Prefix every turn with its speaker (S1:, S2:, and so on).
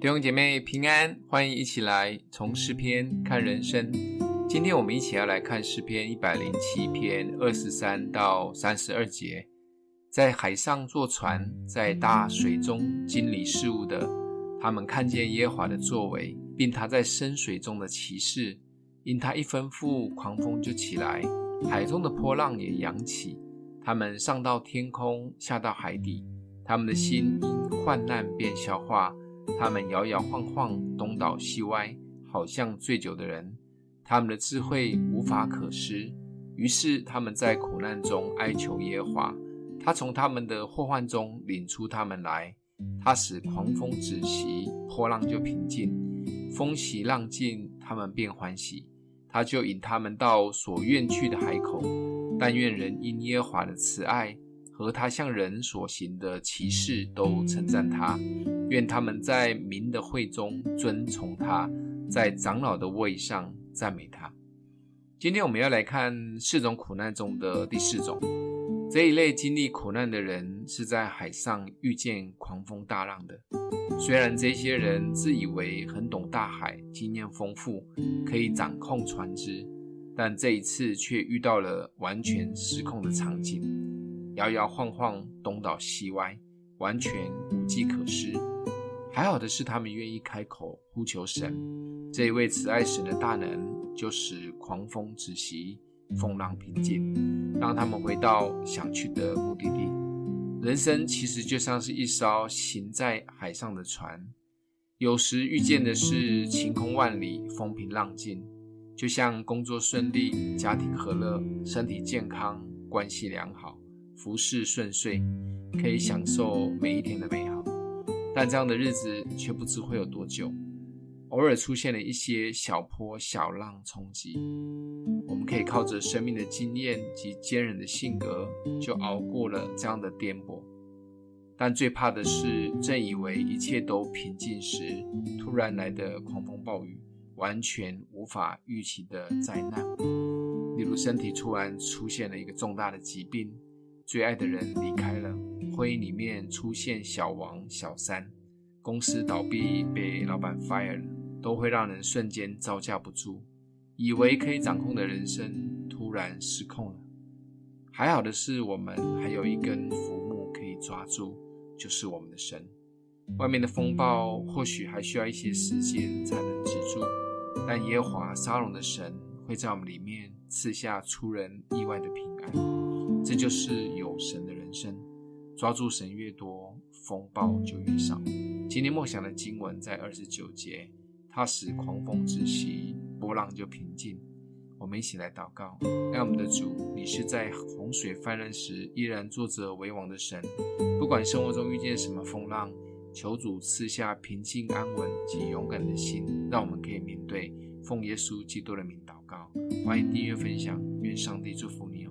S1: 弟兄姐妹平安，欢迎一起来从诗篇看人生。今天我们一起要来看诗篇一百零七篇二十三到三十二节。在海上坐船，在大水中经理事务的，他们看见耶和华的作为，并他在深水中的奇事。因他一吩咐，狂风就起来，海中的波浪也扬起。他们上到天空，下到海底。他们的心因患难便消化。他们摇摇晃晃，东倒西歪，好像醉酒的人。他们的智慧无法可施，于是他们在苦难中哀求耶和华。他从他们的祸患中领出他们来。他使狂风止息，波浪就平静。风息浪静，他们便欢喜。他就引他们到所愿去的海口。但愿人因耶和华的慈爱和他向人所行的奇事都称赞他。愿他们在民的会中尊崇他，在长老的位上赞美他。今天我们要来看四种苦难中的第四种。这一类经历苦难的人是在海上遇见狂风大浪的。虽然这些人自以为很懂大海，经验丰富，可以掌控船只，但这一次却遇到了完全失控的场景，摇摇晃晃，东倒西歪，完全无计可施。还好的是，他们愿意开口呼求神。这一位慈爱神的大能，就使狂风止息，风浪平静，让他们回到想去的目的地。人生其实就像是一艘行在海上的船，有时遇见的是晴空万里、风平浪静，就像工作顺利、家庭和乐、身体健康、关系良好、服事顺遂，可以享受每一天的美好。但这样的日子却不知会有多久，偶尔出现了一些小波小浪冲击，我们可以靠着生命的经验及坚韧的性格，就熬过了这样的颠簸。但最怕的是，正以为一切都平静时，突然来的狂风暴雨，完全无法预期的灾难，例如身体突然出现了一个重大的疾病，最爱的人离开了。婚姻里面出现小王、小三，公司倒闭被老板 fire 了，都会让人瞬间招架不住，以为可以掌控的人生突然失控了。还好的是，我们还有一根浮木可以抓住，就是我们的神。外面的风暴或许还需要一些时间才能止住，但耶华沙龙的神会在我们里面赐下出人意外的平安。这就是有神的人生。抓住神越多，风暴就越少。今天默想的经文在二十九节，它使狂风止息，波浪就平静。我们一起来祷告，爱我们的主，你是在洪水泛滥时依然坐着为王的神。不管生活中遇见什么风浪，求主赐下平静安稳及勇敢的心，让我们可以面对。奉耶稣基督的名祷告，欢迎订阅分享，愿上帝祝福你哦。